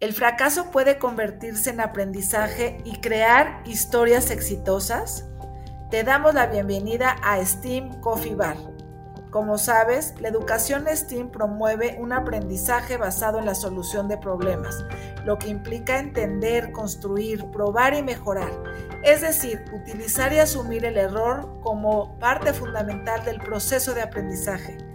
¿El fracaso puede convertirse en aprendizaje y crear historias exitosas? Te damos la bienvenida a STEAM Coffee Bar. Como sabes, la educación STEAM promueve un aprendizaje basado en la solución de problemas, lo que implica entender, construir, probar y mejorar, es decir, utilizar y asumir el error como parte fundamental del proceso de aprendizaje.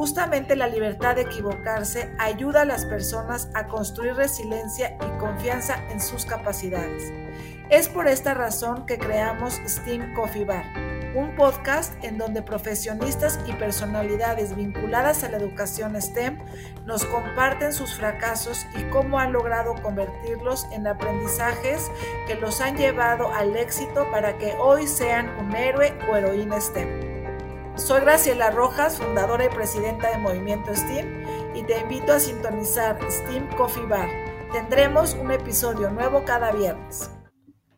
Justamente la libertad de equivocarse ayuda a las personas a construir resiliencia y confianza en sus capacidades. Es por esta razón que creamos Steam Coffee Bar, un podcast en donde profesionistas y personalidades vinculadas a la educación STEM nos comparten sus fracasos y cómo han logrado convertirlos en aprendizajes que los han llevado al éxito para que hoy sean un héroe o heroína STEM. Soy Graciela Rojas, fundadora y presidenta de Movimiento STEAM y te invito a sintonizar STEAM Coffee Bar. Tendremos un episodio nuevo cada viernes.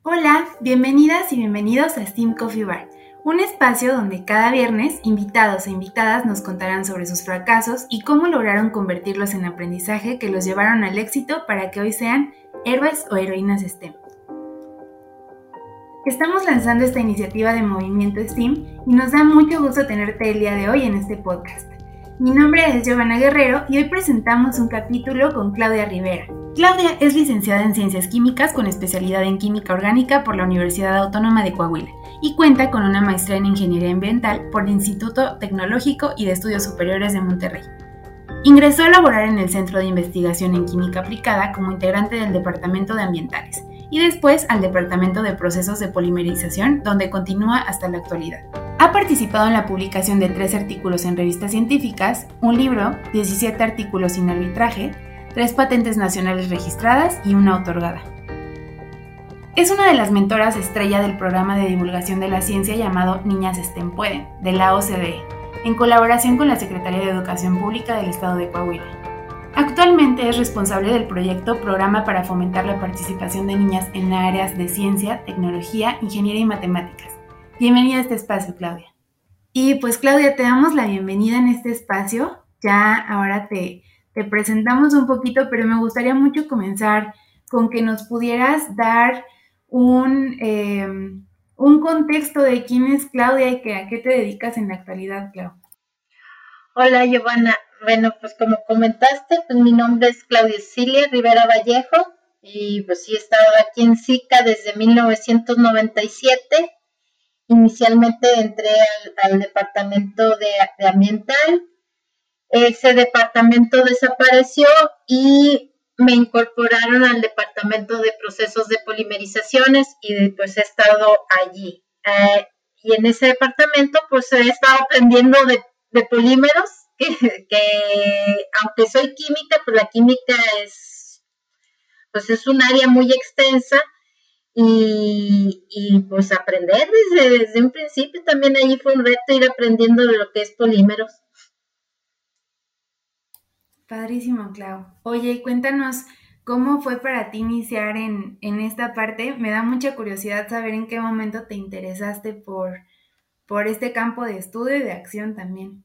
Hola, bienvenidas y bienvenidos a STEAM Coffee Bar, un espacio donde cada viernes invitados e invitadas nos contarán sobre sus fracasos y cómo lograron convertirlos en aprendizaje que los llevaron al éxito para que hoy sean héroes o heroínas STEM. Estamos lanzando esta iniciativa de Movimiento STEAM y nos da mucho gusto tenerte el día de hoy en este podcast. Mi nombre es Giovanna Guerrero y hoy presentamos un capítulo con Claudia Rivera. Claudia es licenciada en Ciencias Químicas con especialidad en Química Orgánica por la Universidad Autónoma de Coahuila y cuenta con una maestría en Ingeniería Ambiental por el Instituto Tecnológico y de Estudios Superiores de Monterrey. Ingresó a laborar en el Centro de Investigación en Química Aplicada como integrante del Departamento de Ambientales y después al Departamento de Procesos de Polimerización, donde continúa hasta la actualidad. Ha participado en la publicación de tres artículos en revistas científicas, un libro, 17 artículos sin arbitraje, tres patentes nacionales registradas y una otorgada. Es una de las mentoras estrella del programa de divulgación de la ciencia llamado Niñas STEM Pueden, de la OCDE, en colaboración con la Secretaría de Educación Pública del Estado de Coahuila. Actualmente es responsable del proyecto Programa para fomentar la participación de niñas en áreas de ciencia, tecnología, ingeniería y matemáticas. Bienvenida a este espacio, Claudia. Y pues Claudia, te damos la bienvenida en este espacio. Ya ahora te, te presentamos un poquito, pero me gustaría mucho comenzar con que nos pudieras dar un, eh, un contexto de quién es Claudia y que, a qué te dedicas en la actualidad, Claudia. Hola, Giovanna. Bueno, pues como comentaste, pues mi nombre es Claudia Cilia Rivera Vallejo y pues sí he estado aquí en SICA desde 1997. Inicialmente entré al, departamento de, ambiental. Ese departamento desapareció y me incorporaron al departamento de procesos de polimerizaciones y pues he estado allí. Eh, y en ese departamento pues he estado aprendiendo de polímeros que, aunque soy química, pues la química es, pues es un área muy extensa y, pues aprender desde, desde un principio también ahí fue un reto ir aprendiendo de lo que es polímeros. Padrísimo, Clau. Oye, cuéntanos cómo fue para ti iniciar en, en, esta parte. Me da mucha curiosidad saber en qué momento te interesaste por, por este campo de estudio y de acción también.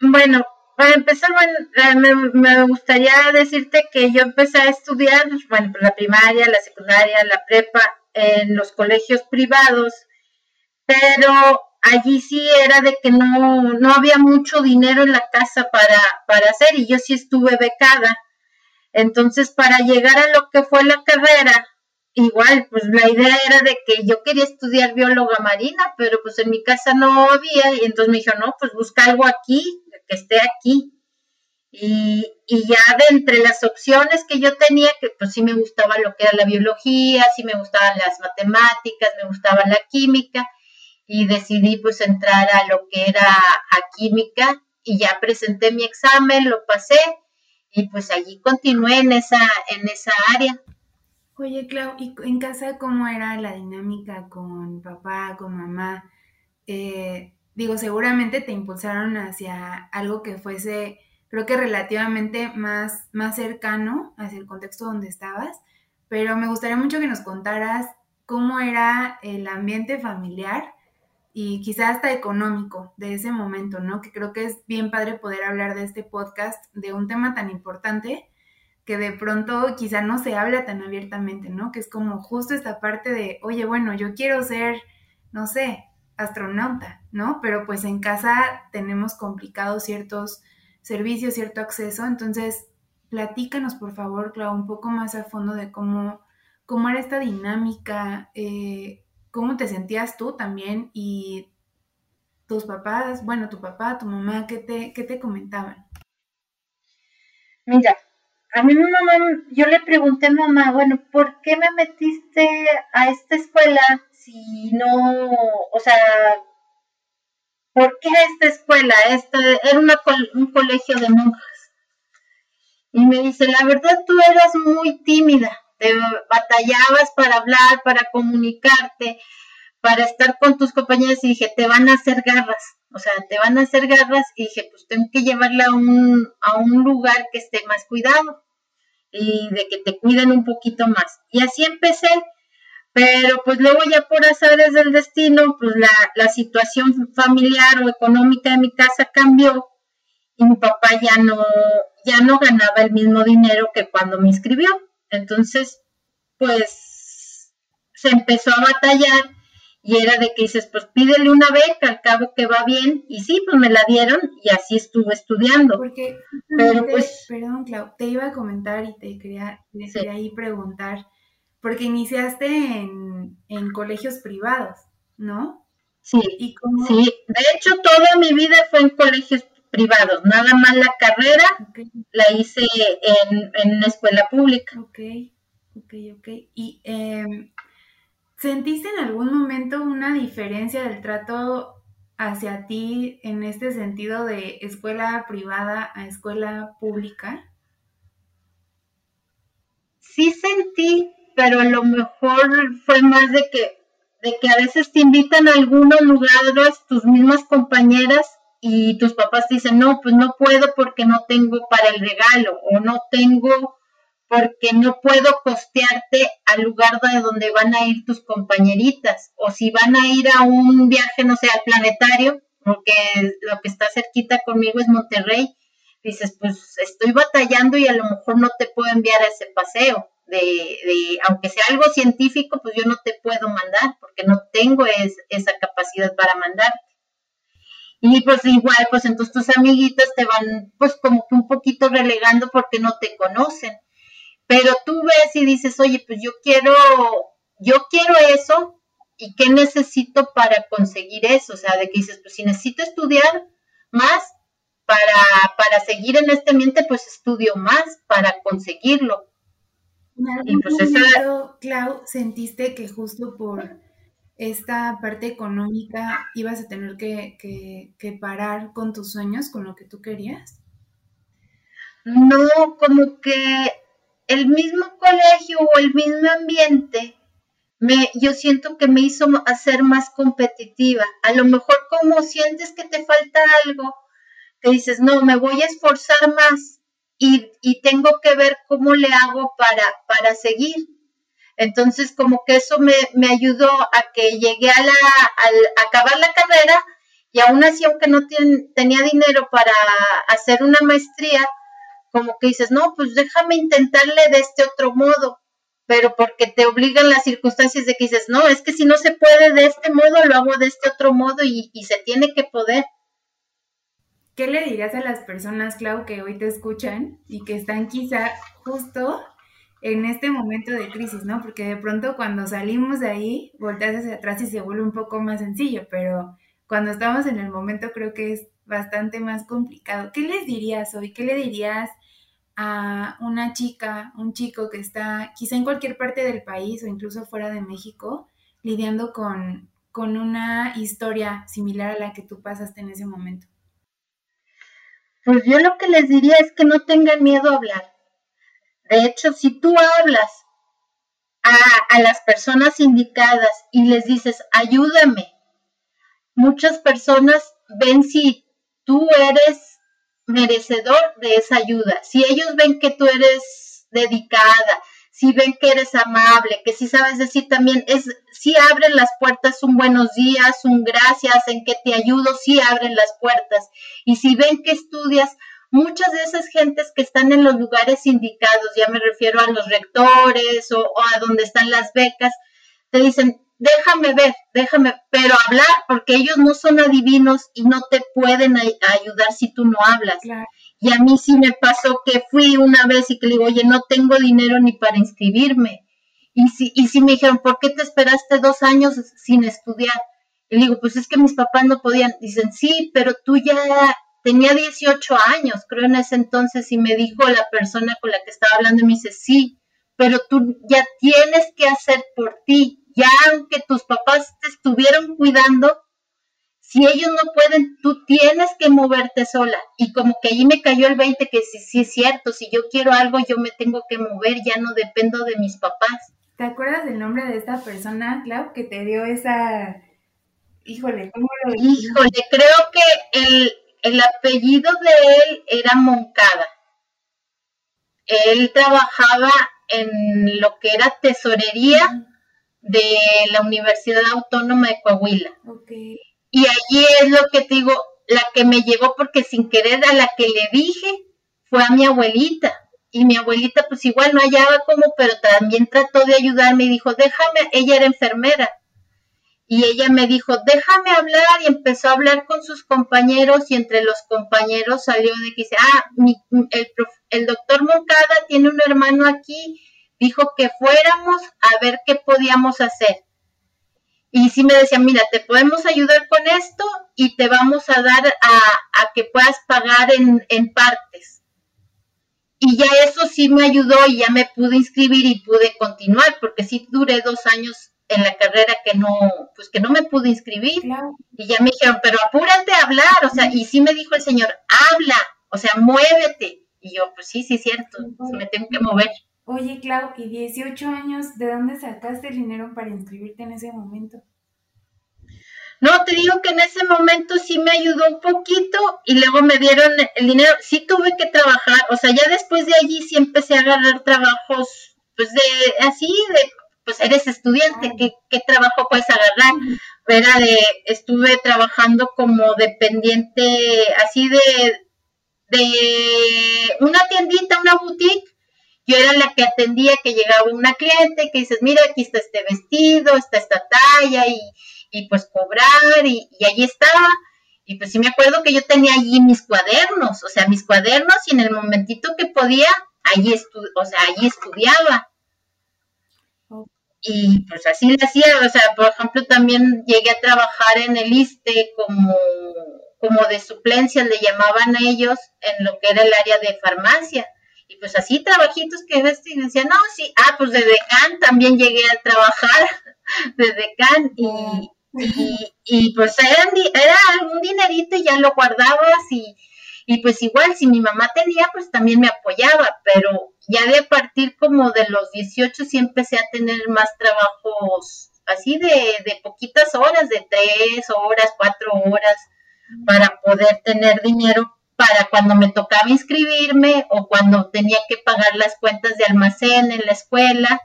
Bueno, para empezar, eh, me, gustaría decirte que yo empecé a estudiar, bueno, pues la primaria, la secundaria, la prepa en los colegios privados, pero allí sí era de que no, no había mucho dinero en la casa para, para hacer y yo sí estuve becada. Entonces, para llegar a lo que fue la carrera, igual, pues la idea era de que yo quería estudiar bióloga marina, pero pues en mi casa no había y entonces me dijo, no, pues busca algo aquí, que esté aquí. Y, y, ya de entre las opciones que yo tenía, que pues sí me gustaba lo que era la biología, sí me gustaban las matemáticas, me gustaba la química, y decidí pues entrar a lo que era a química y ya presenté mi examen, lo pasé y pues allí continué en esa, en esa área. Oye, Clau, ¿y en casa cómo era la dinámica con papá, con mamá? Eh, digo, seguramente te impulsaron hacia algo que fuese, creo que relativamente más, más cercano hacia el contexto donde estabas, pero me gustaría mucho que nos contaras cómo era el ambiente familiar y quizá hasta económico de ese momento, ¿no? Que creo que es bien padre poder hablar de este podcast, de un tema tan importante que de pronto quizá no se habla tan abiertamente, ¿no? Que es como justo esta parte de, oye, bueno, yo quiero ser, no sé, astronauta, ¿no? Pero pues en casa tenemos complicados ciertos servicios, cierto acceso, entonces platícanos por favor, Clau, un poco más a fondo de cómo, cómo era esta dinámica, eh, cómo te sentías tú también y tus papás, bueno, tu papá, tu mamá, ¿qué te, qué te comentaban? Mira, a mí mi mamá, yo le pregunté a mamá, bueno, ¿por qué me metiste a esta escuela si no, o sea, ¿por qué esta escuela? Esta, era un colegio de monjas. Y me dice, la verdad tú eras muy tímida te batallabas para hablar, para comunicarte, para estar con tus compañeros y dije, te van a hacer garras, o sea, te van a hacer garras y dije, pues tengo que llevarla a un, a un lugar que esté más cuidado y de que te cuiden un poquito más. Y así empecé, pero pues luego ya por azares del destino, pues la, la situación familiar o económica de mi casa cambió y mi papá ya no, ya no ganaba el mismo dinero que cuando me inscribió. Entonces, pues se empezó a batallar y era de que dices, pues pídele una beca, al cabo que va bien, y sí, pues me la dieron y así estuve estudiando. Porque, Pero pues, perdón, Clau, te iba a comentar y te quería, te ahí preguntar, porque iniciaste en, en colegios privados, ¿no? Sí, sí, de hecho toda mi vida fue en colegios privados. Nada más la carrera la hice en, en, una escuela pública. Ok, ok, ok. ¿Y em, sentiste en algún momento una diferencia del trato hacia ti en este sentido de escuela privada a escuela pública? Sí sentí, pero a lo mejor fue más de que, de que a veces te invitan a algunos lugares tus mismas compañeras y tus papás dicen, no, pues no puedo porque no tengo para el regalo o no tengo porque no puedo costearte al lugar de donde van a ir tus compañeritas o si van a ir a un viaje, no sé, al planetario, porque lo que está cerquita conmigo es Monterrey, dices, pues estoy batallando y a lo mejor no te puedo enviar a ese paseo. De, de aunque sea algo científico, pues yo no te puedo mandar porque no tengo esa capacidad para mandarte. Y pues igual, pues entonces tus amiguitas te van pues como que un poquito relegando porque no te conocen. Pero tú ves y dices, oye, pues yo quiero, yo quiero eso y qué necesito para conseguir eso. O sea, de que dices, pues si necesito estudiar más para, para seguir en este ambiente, pues estudio más para conseguirlo. ¿En algún pues momento, Clau, sentiste que justo por esta parte económica ibas a tener que, parar con tus sueños, con lo que tú querías? No, como que el mismo colegio o el mismo ambiente, me, yo siento que me hizo hacer más competitiva. A lo mejor como sientes que te falta algo, te dices, no, me voy a esforzar más y, y tengo que ver cómo le hago para, para seguir. Entonces, como que eso me, ayudó a que llegué a, la, acabar la carrera y aún así, aunque no tenía dinero para hacer una maestría, como que dices, no, pues déjame intentarle de este otro modo, pero porque te obligan las circunstancias de que dices, no, es que si no se puede de este modo, lo hago de este otro modo y, y se tiene que poder. ¿Qué le dirías a las personas, Clau, que hoy te escuchan y que están quizá justo en este momento de crisis, ¿no? Porque de pronto cuando salimos de ahí, volteas hacia atrás y se vuelve un poco más sencillo, pero cuando estamos en el momento creo que es bastante más complicado. ¿Qué les dirías hoy? ¿Qué le dirías a una chica, un chico que está quizá en cualquier parte del país o incluso fuera de México, lidiando con, con una historia similar a la que tú pasaste en ese momento? Pues yo lo que les diría es que no tengan miedo a hablar de hecho, si tú hablas a, las personas indicadas y les dices, ayúdame, muchas personas ven si tú eres merecedor de esa ayuda, si ellos ven que tú eres dedicada, si ven que eres amable, que si sabes decir también, es, si abren las puertas un buenos días, un gracias, en que te ayudo, si abren las puertas. Y si ven que estudias, muchas de esas gentes que están en los lugares indicados, ya me refiero a los rectores o, a donde están las becas, te dicen, déjame ver, déjame, pero hablar, porque ellos no son adivinos y no te pueden ayudar si tú no hablas. Y a mí sí me pasó que fui una vez y que le digo, oye, no tengo dinero ni para inscribirme. Y si, y si me dijeron, ¿por qué te esperaste dos años sin estudiar? Y le digo, pues es que mis papás no podían. Dicen, sí, pero tú ya tenía 18 años, creo en ese entonces, y me dijo la persona con la que estaba hablando, me dice, sí, pero tú ya tienes que hacer por ti. Ya aunque tus papás te estuvieron cuidando, si ellos no pueden, tú tienes que moverte sola. Y como que ahí me cayó el 20 que sí, sí es cierto, si yo quiero algo, yo me tengo que mover, ya no dependo de mis papás. ¿Te acuerdas del nombre de esta persona, Clau, que te dio esa... Híjole, ¿cómo lo Híjole, creo que el, el apellido de él era Moncada. Él trabajaba en lo que era tesorería de la Universidad Autónoma de Coahuila. Okay. Y allí es lo que te digo, la que me llegó porque sin querer a la que le dije fue a mi abuelita. Y mi abuelita pues igual no hallaba como, pero también trató de ayudarme y dijo, déjame, ella era enfermera. Y ella me dijo, déjame hablar y empezó a hablar con sus compañeros y entre los compañeros salió de que dice, ah, el, el doctor Moncada tiene un hermano aquí, dijo que fuéramos a ver qué podíamos hacer. Y sí me decían, mira, te podemos ayudar con esto y te vamos a dar a, que puedas pagar en, en, partes. Y ya eso sí me ayudó y ya me pude inscribir y pude continuar, porque sí duré dos años en la carrera que no, pues que no me pude inscribir. Y ya me dijeron, pero apúrate a hablar, o sea, y sí me dijo el señor, habla, o sea, muévete. Y yo, pues sí, sí, cierto, me tengo que mover. Oye, Clau, y 18 años, ¿de dónde sacaste el dinero para inscribirte en ese momento? No, te digo que en ese momento sí me ayudó un poquito y luego me dieron el dinero. Sí tuve que trabajar, o sea, ya después de allí sí empecé a agarrar trabajos, pues de así, de, pues eres estudiante, ¿qué, qué trabajo puedes agarrar? Era de, estuve trabajando como dependiente así de, de una tiendita, una boutique yo era la que atendía que llegaba una cliente que dices, mira, aquí está este vestido, está esta talla y, y pues cobrar y, y allí estaba. Y pues sí me acuerdo que yo tenía allí mis cuadernos, o sea, mis cuadernos y en el momentito que podía, allí, estu o sea, allí estudiaba. Y pues así le hacía, o sea, por ejemplo, también llegué a trabajar en el ISTE como, como de suplencia, le llamaban a ellos en lo que era el área de farmacia. Y pues así trabajitos que ves y decía, no, sí, ah, pues de decán también llegué a trabajar de decán y, y, pues era, era algún dinerito y ya lo guardabas y, y pues igual si mi mamá tenía, pues también me apoyaba, pero ya de partir como de los 18 sí empecé a tener más trabajos así de, de poquitas horas, de tres horas, cuatro horas, para poder tener dinero para cuando me tocaba inscribirme o cuando tenía que pagar las cuentas de almacén en la escuela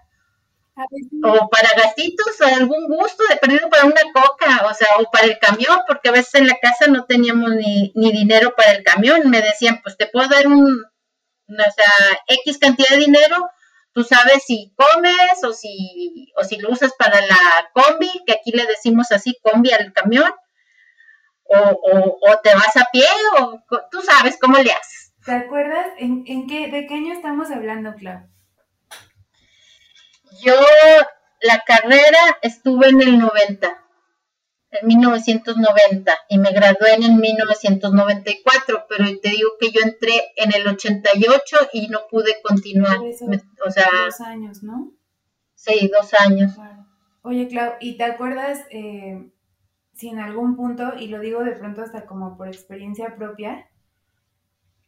o para gastitos algún gusto de perdido para una coca, o sea, o para el camión, porque a veces en la casa no teníamos ni, ni dinero para el camión, me decían, pues te puedo dar un, o sea, X cantidad de dinero, tú sabes si comes o si, o si lo usas para la combi, que aquí le decimos así, combi al camión, o, o, te vas a pie, o tú sabes cómo le haces. ¿Te acuerdas en, en qué, de qué año estamos hablando, Clau? Yo la carrera estuve en el 90, en 1990, y me gradué en el 1994, pero te digo que yo entré en el 88 y no pude continuar. o sea, dos años, ¿no? Sí, dos años. Oye, Clau, ¿y te acuerdas eh, si en algún punto, y lo digo de pronto hasta como por experiencia propia,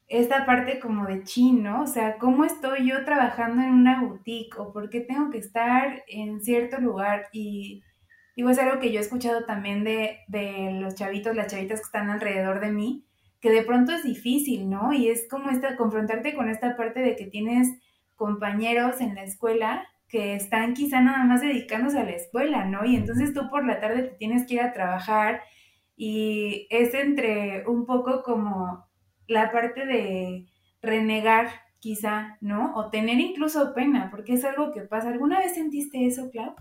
esta parte como de chino, o sea, ¿cómo estoy yo trabajando en una boutique o por qué tengo que estar en cierto lugar? Y digo, es algo que yo he escuchado también de, de los chavitos, las chavitas que están alrededor de mí, que de pronto es difícil, ¿no? Y es como esta, confrontarte con esta parte de que tienes compañeros en la escuela que están quizá nada más dedicándose a la escuela, ¿no? Y entonces tú por la tarde te tienes que ir a trabajar y es entre un poco como la parte de renegar quizá, ¿no? O tener incluso pena, porque es algo que pasa. ¿Alguna vez sentiste eso, Clau?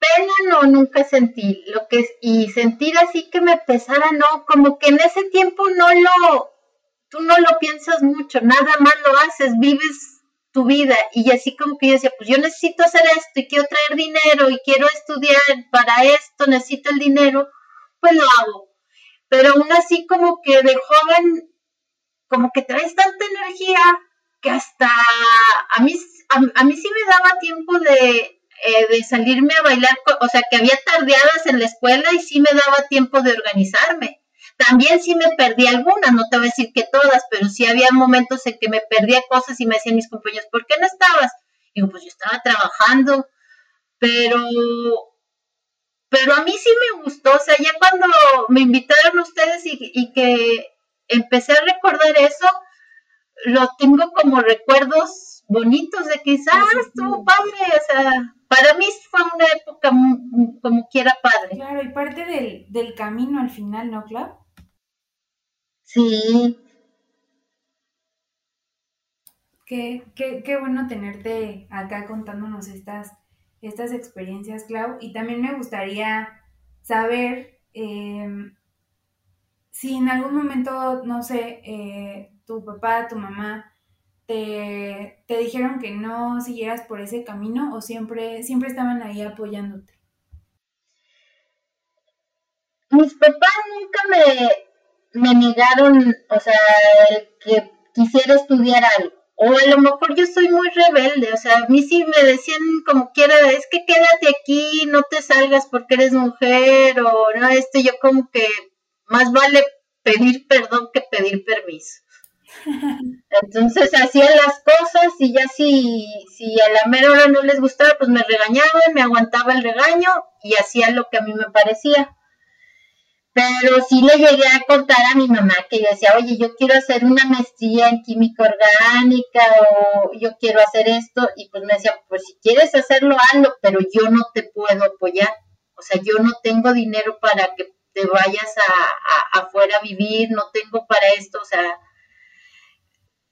Pena no, nunca sentí. Lo que y sentir así que me pesara, no, como que en ese tiempo no lo, tú no lo piensas mucho, nada más lo haces, vives tu vida y así como que yo decía, pues yo necesito hacer esto y quiero traer dinero y quiero estudiar para esto, necesito el dinero, pues lo hago. Pero aún así como que de joven, como que traes tanta energía que hasta a mí, a, mí sí me daba tiempo de, eh, de salirme a bailar, o sea, que había tardeadas en la escuela y sí me daba tiempo de organizarme. También sí me perdí algunas, no te voy a decir que todas, pero sí había momentos en que me perdía cosas y me decían mis compañeros, ¿por qué no estabas? Y digo, pues yo estaba trabajando, pero, pero a mí sí me gustó, o sea, ya cuando me invitaron ustedes y, que empecé a recordar eso, lo tengo como recuerdos bonitos de quizás ah, estuvo padre, o sea, para mí fue una época como quiera padre. Claro, y parte del, del camino al final, ¿no, Clau? Sí. Qué, qué, qué bueno tenerte acá contándonos estas, estas experiencias, Clau. Y también me gustaría saber em, si en algún momento, no sé, eh, tu papá, tu mamá, te, te, dijeron que no siguieras por ese camino o siempre, siempre estaban ahí apoyándote? Mis papás nunca me, me negaron, o sea, que quisiera estudiar algo. O a lo mejor yo soy muy rebelde, o sea, a mí sí me decían como quiera, es que quédate aquí, no te salgas porque eres mujer, o no, este yo como que más vale pedir perdón que pedir permiso. Entonces hacían las cosas y ya si, si a la mera hora no les gustaba, pues me regañaban, me aguantaba el regaño y hacía lo que a mí me parecía. Pero sí le llegué a contar a mi mamá que yo decía, oye, yo quiero hacer una maestría en química orgánica o yo quiero hacer esto. Y pues me decía, pues si quieres hacerlo, hazlo, pero yo no te puedo apoyar. O sea, yo no tengo dinero para que te vayas a, afuera a vivir, no tengo para esto, o sea,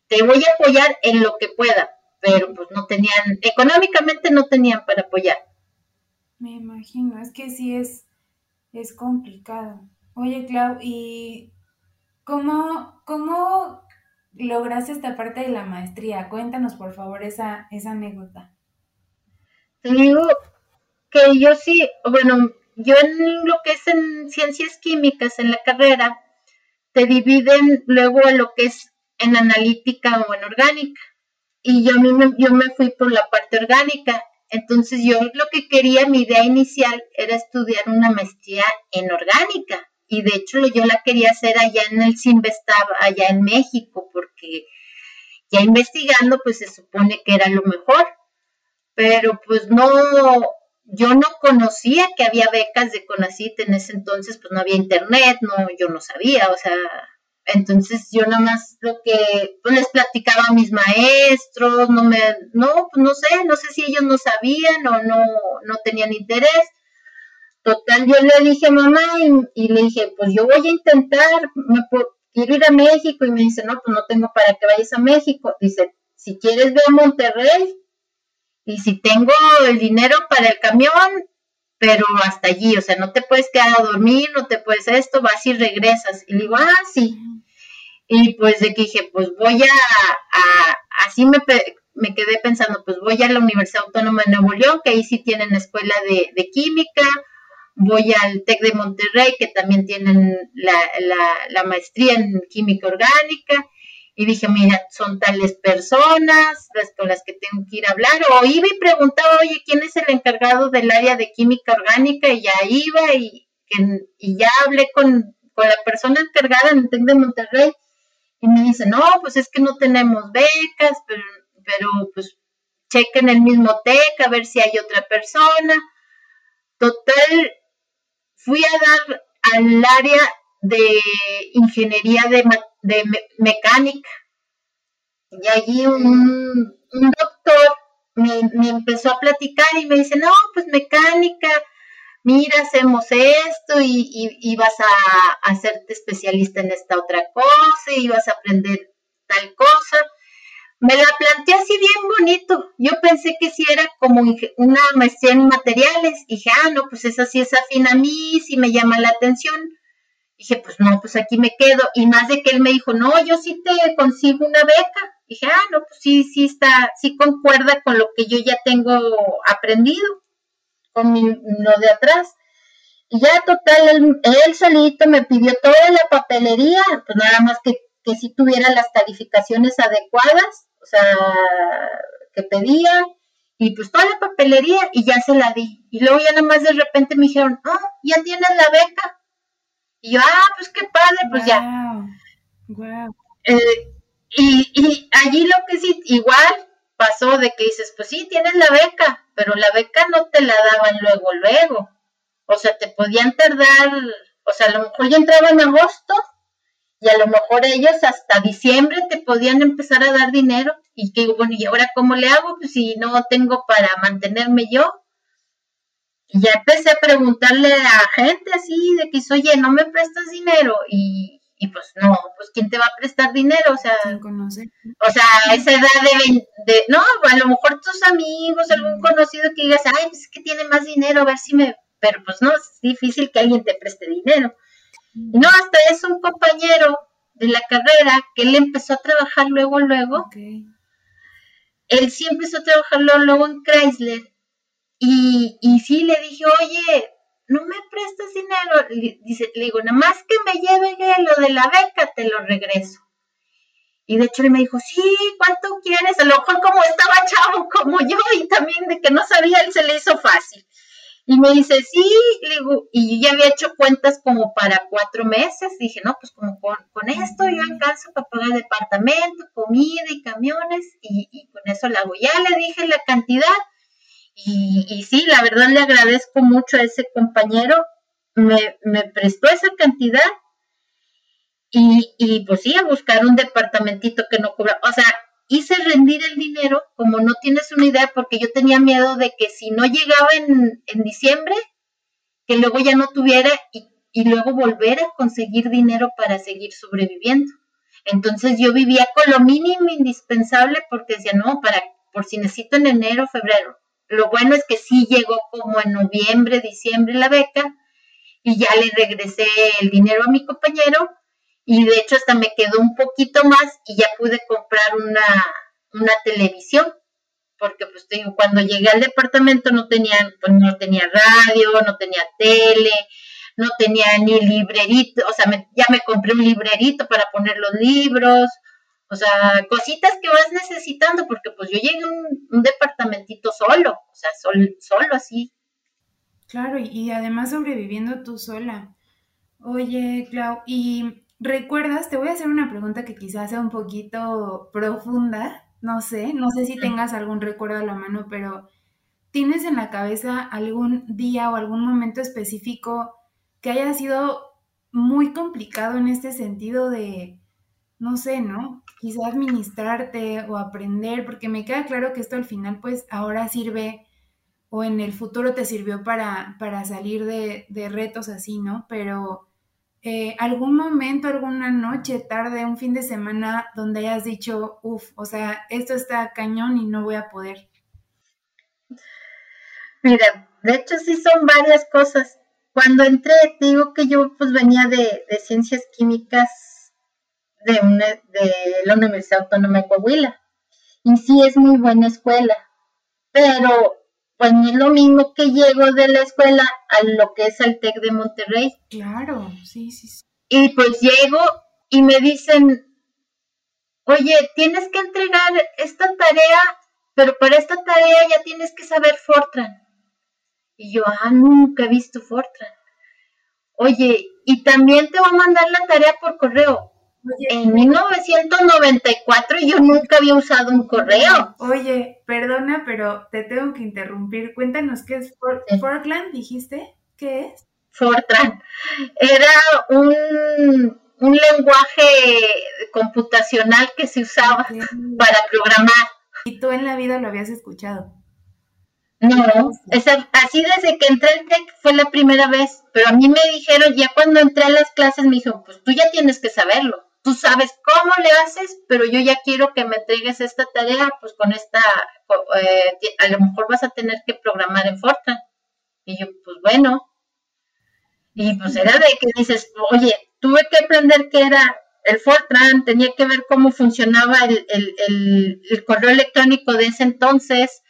te voy a apoyar en lo que pueda, pero pues no tenían, económicamente no tenían para apoyar. Me imagino, es que sí es, es complicado. Oye, Clau, ¿y cómo, cómo lograste esta parte de la maestría? Cuéntanos, por favor, esa, esa anécdota. Te digo que yo sí, bueno, yo en lo que es en ciencias químicas, en la carrera, te dividen luego a lo que es en analítica o en orgánica. Y yo, yo me fui por la parte orgánica. Entonces yo lo que quería, mi idea inicial era estudiar una maestría en orgánica y de hecho yo la quería hacer allá en el Simvestab, allá en México, porque ya investigando pues se supone que era lo mejor, pero pues no, yo no conocía que había becas de CONACIT en ese entonces, pues no había internet, no, yo no sabía, o sea, entonces yo nada más lo que pues les platicaba a mis maestros, no me, no, pues no sé, no sé si ellos no sabían o no, no tenían interés, Total, yo le dije a mamá y, le dije, pues yo voy a intentar, me quiero ir a México y me dice, no, pues no tengo para que vayas a México. Dice, si quieres ve a Monterrey y si tengo el dinero para el camión, pero hasta allí, o sea, no te puedes quedar a dormir, no te puedes esto, vas y regresas. Y le digo, ah, sí. Y pues de que dije, pues voy a, así me, me quedé pensando, pues voy a la Universidad Autónoma de Nuevo León, que ahí sí tienen escuela de química, voy al TEC de Monterrey, que también tienen la, maestría en química orgánica, y dije, mira, son tales personas las con las que tengo que ir a hablar, o iba y preguntaba, oye, ¿quién es el encargado del área de química orgánica? Y ya iba y, y ya hablé con, la persona encargada en el TEC de Monterrey, y me dice, no, pues es que no tenemos becas, pero, pero pues chequen el mismo TEC a ver si hay otra persona. Total, fui a dar al área de ingeniería de, mecánica. Y allí un, doctor me, me, empezó a platicar y me dice, no, pues mecánica, mira, hacemos esto y, y, vas a, hacerte especialista en esta otra cosa y vas a aprender tal cosa. Me la planteé así bien bonito. Yo pensé que si era como una maestría en materiales. Y dije, ah, no, pues esa sí es afín a mí, sí me llama la atención. Dije, pues no, pues aquí me quedo. Y más de que él me dijo, no, yo sí te consigo una beca. Dije, ah, no, pues sí, sí está, sí concuerda con lo que yo ya tengo aprendido con mi, lo de atrás. Y ya total, él, solito me pidió toda la papelería, pues nada más que, que si tuviera las calificaciones adecuadas, o sea, que pedía, y pues toda la papelería, y ya se la di. Y luego ya nada más de repente me dijeron, oh, ya tienes la beca. Y yo, ah, pues qué padre, pues ya. Eh, y, y allí lo que sí, igual, pasó de que dices, pues sí, tienes la beca, pero la beca no te la daban luego, luego. O sea, te podían tardar, o sea, a lo mejor ya entraba en agosto y a lo mejor ellos hasta diciembre te podían empezar a dar dinero. Y que, bueno, ¿y ahora cómo le hago? Pues si no tengo para mantenerme yo. Y ya empecé a preguntarle a gente así de que, oye, ¿no me prestas dinero? Y, y pues no, pues ¿quién te va a prestar dinero? O sea, o sea, a esa edad de, de, no, a lo mejor tus amigos, algún conocido que digas, ay, pues es que tiene más dinero, a ver si me, pero pues no, es difícil que alguien te preste dinero. No, hasta es un compañero de la carrera que él empezó a trabajar luego, luego. Él sí empezó a trabajar luego en Chrysler. Y, y sí le dije, oye, no me prestas dinero. dice, le digo, nada más que me lleve lo de la beca, te lo regreso. Y de hecho él me dijo, sí, ¿cuánto quieres? A lo mejor como estaba chavo como yo y también de que no sabía, él se le hizo fácil. Y me dice, sí, y ya había hecho cuentas como para cuatro meses. Dije, no, pues como con, esto yo alcanzo para pagar departamento, comida y camiones, y, con eso la hago. Ya le dije la cantidad y, y sí, la verdad le agradezco mucho a ese compañero, me, me prestó esa cantidad y, y, pues sí, a buscar un departamentito que no cobra. O sea, hice rendir el dinero, como no tienes una idea, porque yo tenía miedo de que si no llegaba en, en diciembre, que luego ya no tuviera y, y, luego volver a conseguir dinero para seguir sobreviviendo. Entonces yo vivía con lo mínimo indispensable porque decía, no, para, por si necesito en enero, febrero. Lo bueno es que sí llegó como en noviembre, diciembre la beca y ya le regresé el dinero a mi compañero y de hecho hasta me quedó un poquito más y ya pude comprar una, una televisión porque pues cuando llegué al departamento no tenía, pues no tenía radio, no tenía tele, no tenía ni librerito, o sea, ya me compré un librerito para poner los libros, o sea, cositas que vas necesitando, porque pues yo llegué a un, departamentito solo, o sea, solo así. Claro, y, además sobreviviendo tú sola. Oye, Clau, y recuerdas, te voy a hacer una pregunta que quizás sea un poquito profunda, no sé, no sé si tengas algún recuerdo a la mano, pero ¿tienes en la cabeza algún día o algún momento específico que haya sido muy complicado en este sentido de, no sé, ¿no? quizá administrarte o aprender, porque me queda claro que esto al final pues ahora sirve o en el futuro te sirvió para, para salir de, retos así, ¿no? Pero eh, algún momento, alguna noche, tarde, un fin de semana donde hayas dicho, uff, o sea, esto está cañón y no voy a poder. Mira, de hecho sí son varias cosas. Cuando entré, digo que yo pues venía de, de ciencias químicas de, una, de la Universidad Autónoma de Coahuila. Y sí es muy buena escuela, pero pues no es lo mismo que llego de la escuela a lo que es el TEC de Monterrey. Claro, sí, sí, Y pues llego y me dicen, oye, tienes que entregar esta tarea, pero para esta tarea ya tienes que saber Fortran. Y yo, ah, nunca he visto Fortran. Oye, y también te voy a mandar la tarea por correo en 1994 yo nunca había usado un correo. Oye, perdona, pero te tengo que interrumpir. Cuéntanos qué es Fortran, dijiste. ¿Qué es? Fortran. Era un, un lenguaje computacional que se usaba para programar. ¿Y tú en la vida lo habías escuchado? No, así desde que entré al TEC fue la primera vez, pero a mí me dijeron, ya cuando entré a las clases me dijo, pues tú ya tienes que saberlo, tú sabes cómo le haces, pero yo ya quiero que me entregues esta tarea, pues con esta, eh, a lo mejor vas a tener que programar en Fortran. Y yo, pues bueno, y pues era de que dices, oye, tuve que aprender qué era el Fortran, tenía que ver cómo funcionaba el, correo electrónico de ese entonces,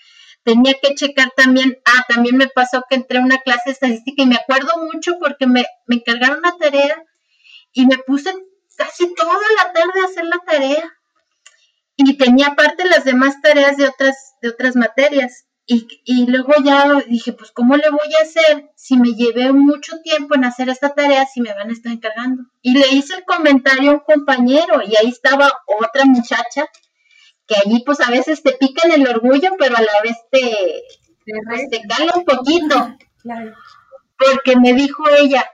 tenía que checar también, ah, también me pasó que entré a una clase de estadística y me acuerdo mucho porque me, me encargaron una tarea y me puse casi toda la tarde a hacer la tarea y tenía aparte las demás tareas de otras, de otras materias. Y, y, luego ya dije, pues, ¿cómo le voy a hacer si me llevé mucho tiempo en hacer esta tarea si me van a estar encargando? Y le hice el comentario a un compañero y ahí estaba otra muchacha que allí pues a veces te pican el orgullo, pero a la vez te, te, cala un poquito. Porque me dijo ella,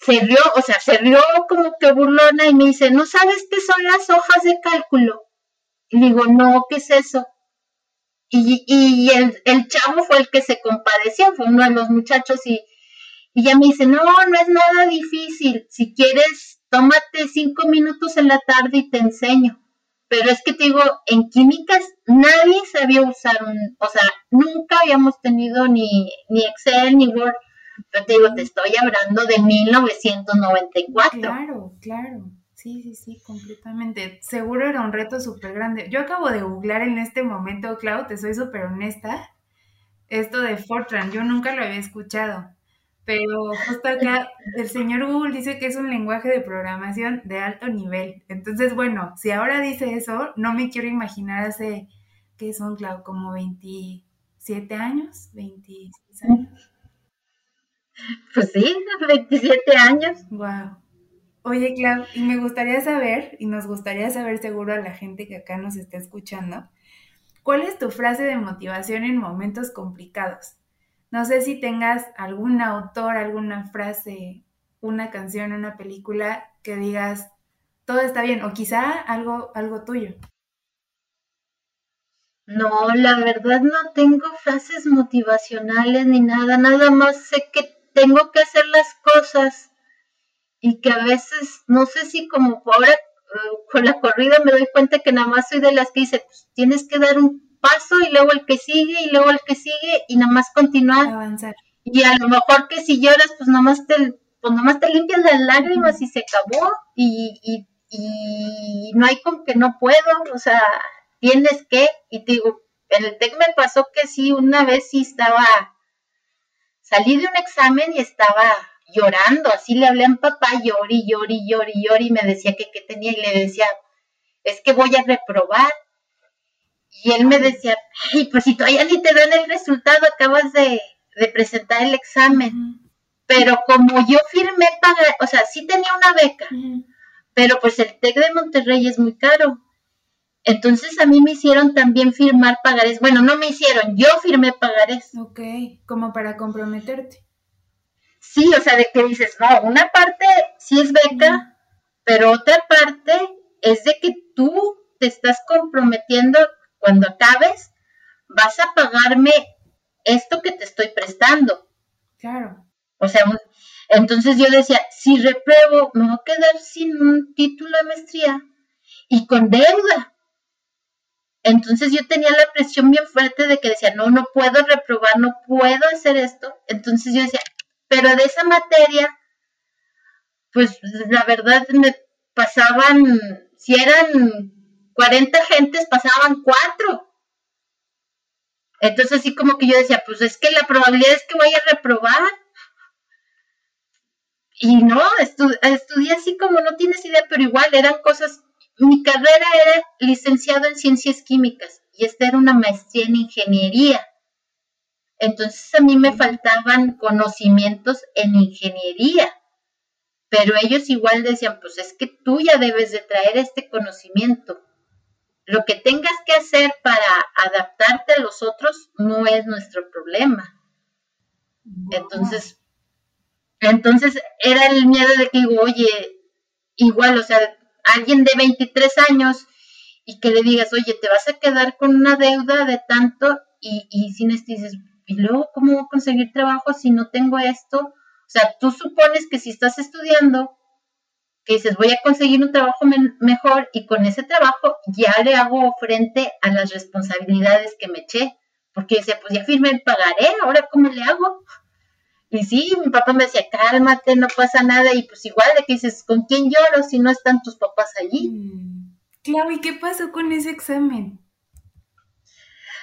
se rió, o sea, se rió como que burlona y me dice, ¿no sabes qué son las hojas de cálculo? Y digo, no, ¿qué es eso? Y, y el, el, chavo fue el que se compadeció, fue uno de los muchachos y, y ella me dice, no, no es nada difícil, si quieres, tómate cinco minutos en la tarde y te enseño. Pero es que te digo, en químicas nadie sabía usar un, o sea, nunca habíamos tenido ni, ni Excel ni Word. Te digo, te estoy hablando de 1994. Claro, claro. Sí, sí, sí, completamente. Seguro era un reto súper grande. Yo acabo de googlear en este momento, Clau, te soy súper honesta, esto de Fortran. Yo nunca lo había escuchado, pero justo acá el señor Google dice que es un lenguaje de programación de alto nivel. Entonces, bueno, si ahora dice eso, no me quiero imaginar hace, ¿qué son, Clau? Como 27 años, 26 años. Pues sí, 27 años. Wow. Oye, Clau, y me gustaría saber, y nos gustaría saber seguro a la gente que acá nos está escuchando, ¿cuál es tu frase de motivación en momentos complicados? No sé si tengas algún autor, alguna frase, una canción, una película que digas, todo está bien, o quizá algo, algo tuyo. No, la verdad no tengo frases motivacionales ni nada, nada más sé que tengo que hacer las cosas y que a veces, no sé si como ahora eh, con la corrida me doy cuenta que nada más soy de las que dice, pues tienes que dar un paso y luego el que sigue y luego el que sigue y nada más continuar. Avanzar. Y a lo mejor que si lloras, pues nada más te, pues nada más te limpias las lágrimas y se acabó y, y, y no hay con que no puedo, o sea, tienes que, y te digo, en el TEC me pasó que sí, una vez sí estaba, salí de un examen y estaba llorando, así le hablé a mi papá, llori, llori, llori, llori, y me decía que qué tenía, y le decía, es que voy a reprobar. Y él me decía, ay, pues si todavía ni te dan el resultado, acabas de, presentar el examen. Pero como yo firmé pagar, o sea, sí tenía una beca, pero pues el TEC de Monterrey es muy caro. Entonces a mí me hicieron también firmar pagares. Bueno, no me hicieron, yo firmé pagares. Ok, como para comprometerte sí, o sea, de que dices, no, una parte sí es beca, pero otra parte es de que tú te estás comprometiendo cuando acabes, vas a pagarme esto que te estoy prestando. Claro. O sea, entonces yo decía, si repruebo, me voy a quedar sin un título de maestría y con deuda. Entonces yo tenía la presión bien fuerte de que decía, no, no puedo reprobar, no puedo hacer esto. Entonces yo decía, pero de esa materia, pues la verdad me pasaban, si eran 40 gentes, pasaban cuatro. Entonces así como que yo decía, pues es que la probabilidad es que vaya a reprobar. Y no, estudié así como no tienes idea, pero igual eran cosas, mi carrera era licenciado en ciencias químicas y esta era una maestría en ingeniería. Entonces a mí me faltaban conocimientos en ingeniería, pero ellos igual decían, pues es que tú ya debes de traer este conocimiento. Lo que tengas que hacer para adaptarte a los otros no es nuestro problema. Entonces, entonces era el miedo de que digo, oye, igual, o sea, alguien de 23 años y que le digas, oye, te vas a quedar con una deuda de tanto y, y sin esto dices, ¿y luego cómo voy a conseguir trabajo si no tengo esto? O sea, tú supones que si estás estudiando, que dices, voy a conseguir un trabajo mejor y con ese trabajo ya le hago frente a las responsabilidades que me eché. Porque decía, pues ya firmé el pagaré, ahora cómo le hago. Y sí, mi papá me decía, cálmate, no pasa nada. Y pues igual de que dices, ¿con quién lloro si no están tus papás allí? Mm. Claro, ¿y qué pasó con ese examen?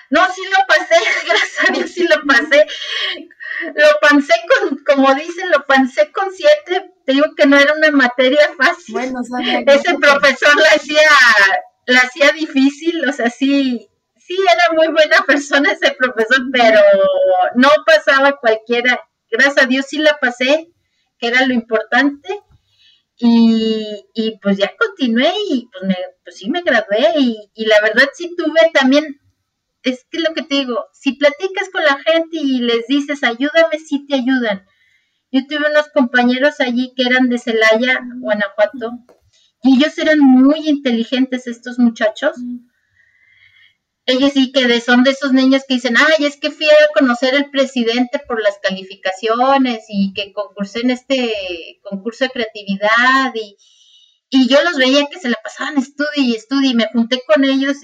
No, sí lo pasé, gracias a Dios sí lo pasé. Lo pasé con, como dicen, lo pasé con siete. Te digo que no era una materia fácil. Bueno, Ese profesor la hacía, la hacía difícil, o sea, sí, sí era muy buena persona ese profesor, pero no pasaba cualquiera. Gracias a Dios sí la pasé, que era lo importante. Y, pues ya continué y pues, me, pues sí me gradué y, y la verdad sí tuve también es que lo que te digo, si platicas con la gente y les dices ayúdame, sí te ayudan. Yo tuve unos compañeros allí que eran de Celaya, Guanajuato, y ellos eran muy inteligentes estos muchachos. Ellos sí que son de esos niños que dicen, ay, es que fui a conocer al presidente por las calificaciones y que concursé en este concurso de creatividad y, y yo los veía que se la pasaban estudio y estudio y me junté con ellos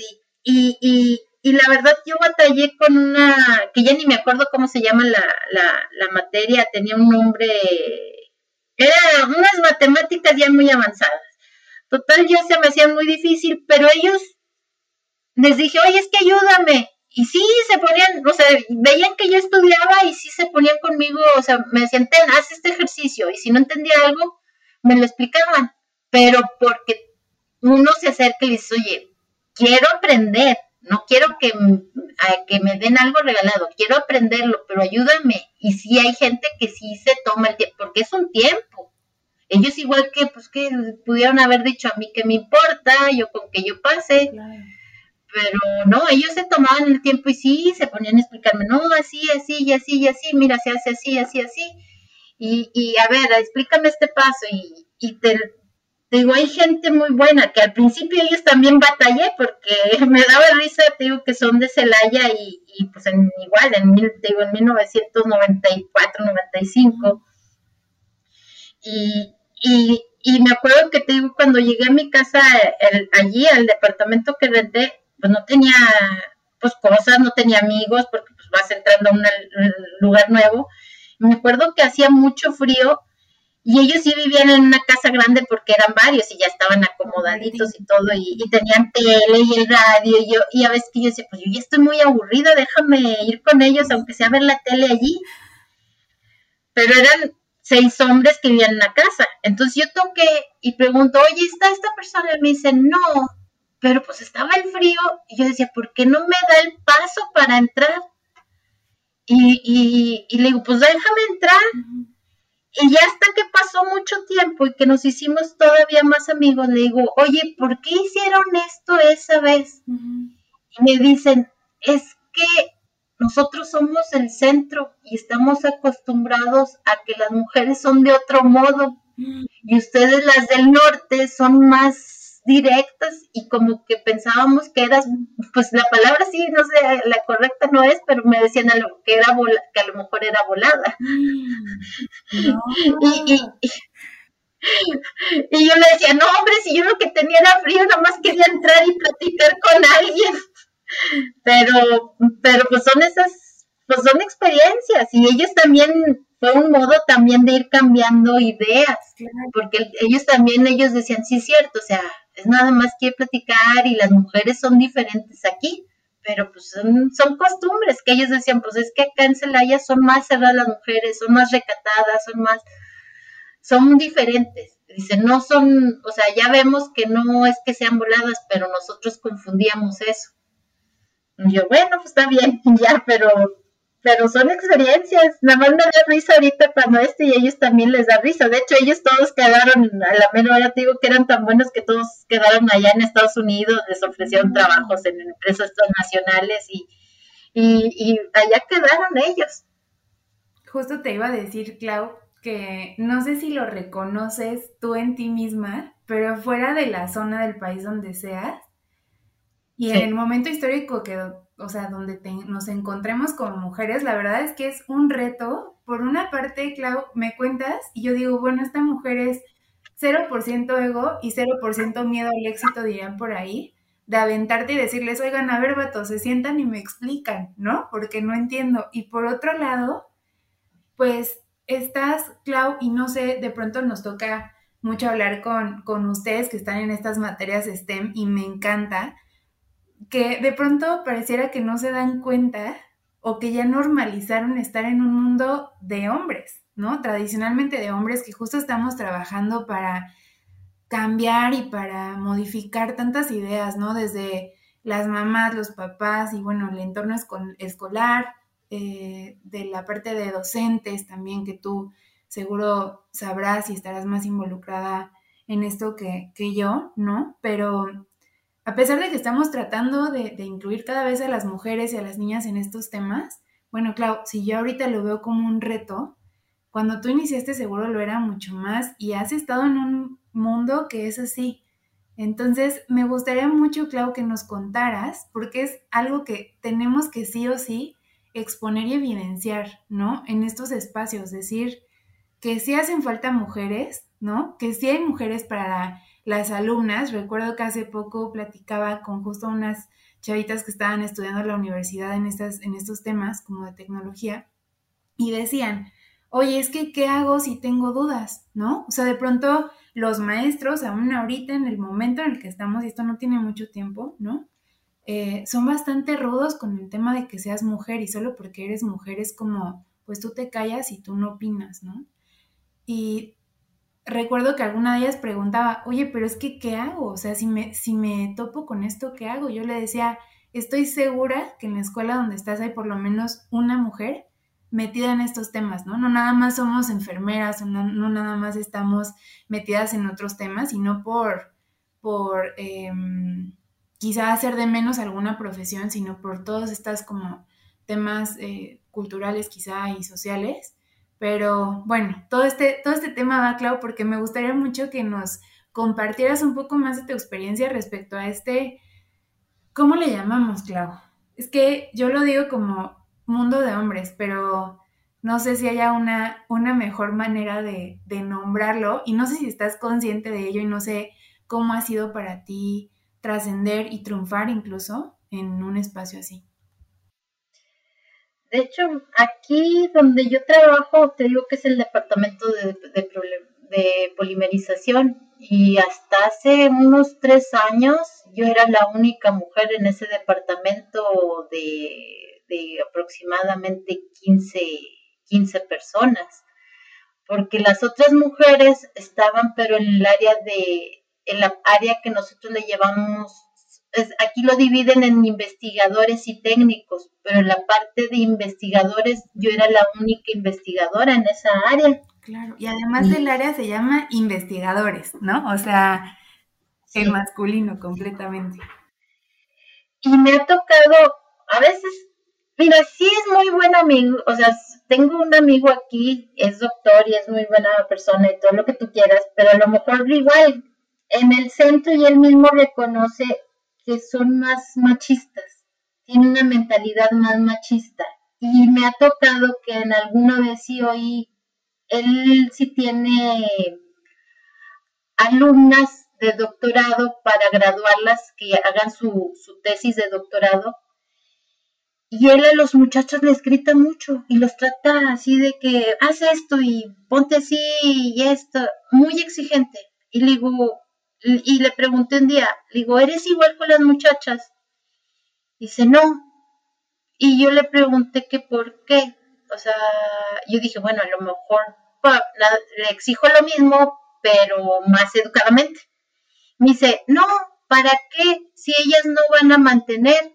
y, y y la verdad yo batallé con una, que ya ni me acuerdo cómo se llama la, la, la materia, tenía un nombre, era unas matemáticas ya muy avanzadas. Total, ya se me hacían muy difícil, pero ellos les dije, oye, es que ayúdame. Y sí, se ponían, o sea, veían que yo estudiaba y sí se ponían conmigo, o sea, me decían, ten, haz este ejercicio. Y si no entendía algo, me lo explicaban. Pero porque uno se acerca y dice, oye, quiero aprender, no quiero que, que me den algo regalado, quiero aprenderlo, pero ayúdame. Y si hay gente que sí se toma el tiempo, porque es un tiempo. Ellos igual que, pues que pudieron haber dicho a mí que me importa, yo con que yo pase. Pero no, ellos se tomaban el tiempo y sí, se ponían a explicarme, no, así, así, y así, y así, mira, se hace así, así, así. Y, y a ver, explícame este paso y, y te, digo, hay gente muy buena, que al principio ellos también batallé porque me daba risa, te digo, que son de Celaya y, y pues en, igual, en, te digo, en 1994, 95. Y, y, y me acuerdo que te digo, cuando llegué a mi casa, allí, al departamento que renté, pues no tenía, pues cosas, no tenía amigos, porque pues vas entrando a un lugar nuevo. me acuerdo que hacía mucho frío y ellos sí vivían en una casa grande porque eran varios y ya estaban acomodaditos y todo, y, tenían tele y el radio, y yo, y a veces que yo decía, pues yo ya estoy muy aburrida, déjame ir con ellos, aunque sea ver la tele allí. Pero eran seis hombres que vivían en la casa. Entonces yo toqué y pregunto, oye, ¿está esta persona? Y me dice, no, pero pues estaba el frío. Y yo decía, ¿por qué no me da el paso para entrar? Y, y, y le digo, pues déjame entrar. Y ya hasta que pasó mucho tiempo y que nos hicimos todavía más amigos, le digo, oye, ¿por qué hicieron esto esa vez? Y me dicen, es que nosotros somos el centro y estamos acostumbrados a que las mujeres son de otro modo y ustedes las del norte son más directas y como que pensábamos que eras, pues la palabra sí, no sé, la correcta no es, pero me decían a lo, que, era que a lo mejor era volada. y, y, yo le decía, no hombre, si yo lo que tenía era frío, nada más quería entrar y platicar con alguien. Pero, pero pues son esas, pues son experiencias y ellos también fue un modo también de ir cambiando ideas, porque ellos también, ellos decían, sí, cierto, o sea, es nada más que platicar y las mujeres son diferentes aquí, pero pues son, son, costumbres que ellos decían, pues es que acá en Celaya son más cerradas las mujeres, son más recatadas, son más, son diferentes. Dicen, no son, o sea, ya vemos que no es que sean voladas, pero nosotros confundíamos eso. Y yo, bueno, pues está bien, ya, pero pero son experiencias. Nada más me da risa ahorita cuando este y ellos también les da risa. De hecho, ellos todos quedaron, a la menor hora te digo que eran tan buenos que todos quedaron allá en Estados Unidos, les ofrecieron trabajos en empresas transnacionales y, y, allá quedaron ellos. Justo te iba a decir, Clau, que no sé si lo reconoces tú en ti misma, pero fuera de la zona del país donde seas, y en el momento histórico que, o sea, donde nos encontremos como mujeres, la verdad es que es un reto. Por una parte, Clau, me cuentas y yo digo, bueno, esta mujer es 0% ego y 0% miedo al éxito, dirían por ahí, de aventarte y decirles, oigan, a ver, vato, se sientan y me explican, ¿no? Porque no entiendo. Y por otro lado, pues estás, Clau, y no sé, de pronto nos toca mucho hablar con, con ustedes que están en estas materias STEM y me encanta que de pronto pareciera que no se dan cuenta o que ya normalizaron estar en un mundo de hombres, ¿no? Tradicionalmente de hombres que justo estamos trabajando para cambiar y para modificar tantas ideas, ¿no? Desde las mamás, los papás y bueno, el entorno escolar, eh, de la parte de docentes también, que tú seguro sabrás y estarás más involucrada en esto que, que yo, ¿no? Pero a pesar de que estamos tratando de, incluir cada vez a las mujeres y a las niñas en estos temas, bueno, claro, si yo ahorita lo veo como un reto, cuando tú iniciaste seguro lo era mucho más y has estado en un mundo que es así. Entonces, me gustaría mucho, Clau, que nos contaras, porque es algo que tenemos que sí o sí exponer y evidenciar, ¿no? En estos espacios, decir que sí hacen falta mujeres, ¿no? Que sí hay mujeres para las alumnas. Recuerdo que hace poco platicaba con justo unas chavitas que estaban estudiando en la universidad en, estas, en estos temas como de tecnología y decían, oye, es que, ¿qué hago si tengo dudas? ¿No? O sea, de pronto los maestros, aún ahorita en el momento en el que estamos, y esto no tiene mucho tiempo, ¿no? Eh, son bastante rudos con el tema de que seas mujer y solo porque eres mujer es como, pues tú te callas y tú no opinas, ¿no? Y recuerdo que alguna de ellas preguntaba, oye, pero es que, ¿qué hago? O sea, si me, si me topo con esto, ¿qué hago? Yo le decía, estoy segura que en la escuela donde estás hay por lo menos una mujer metida en estos temas, ¿no? No nada más somos enfermeras, no, no nada más estamos metidas en otros temas, sino por, por em, quizá hacer de menos alguna profesión, sino por todos estos como temas eh, culturales quizá y sociales pero bueno, todo este, todo este tema va, Clau, porque me gustaría mucho que nos compartieras un poco más de tu experiencia respecto a este, ¿cómo le llamamos, Clau? Es que yo lo digo como mundo de hombres, pero no sé si haya una, una mejor manera de, de nombrarlo y no sé si estás consciente de ello y no sé cómo ha sido para ti trascender y triunfar incluso en un espacio así. De hecho, aquí donde yo trabajo, te digo que es el departamento de, polimerización. Y hasta hace unos tres años yo era la única mujer en ese departamento de, de aproximadamente 15, 15 personas, porque las otras mujeres estaban pero en el área de, en la área que nosotros le llevamos aquí lo dividen en investigadores y técnicos, pero en la parte de investigadores yo era la única investigadora en esa área. Claro, y además del área se llama investigadores, ¿no? O sea, el masculino completamente. Y me ha tocado, a veces, mira, sí es muy buen amigo, o sea, tengo un amigo aquí, es doctor y es muy buena persona y todo lo que tú quieras, pero a lo mejor igual en el centro y él mismo reconoce que son más machistas, tienen una mentalidad más machista. Y me ha tocado que en alguna vez sí oí, él sí tiene alumnas de doctorado para graduarlas, que hagan su, su tesis de doctorado. Y él a los muchachos les grita mucho y los trata así de que haz esto y ponte así y esto, muy exigente. Y le digo, y le pregunté un día, digo, ¿eres igual con las muchachas? Dice, no. Y yo le pregunté que por qué. O sea, yo dije, bueno, a lo mejor le exijo lo mismo, pero más educadamente. Me dice, no, ¿para qué? Si ellas no van a mantener,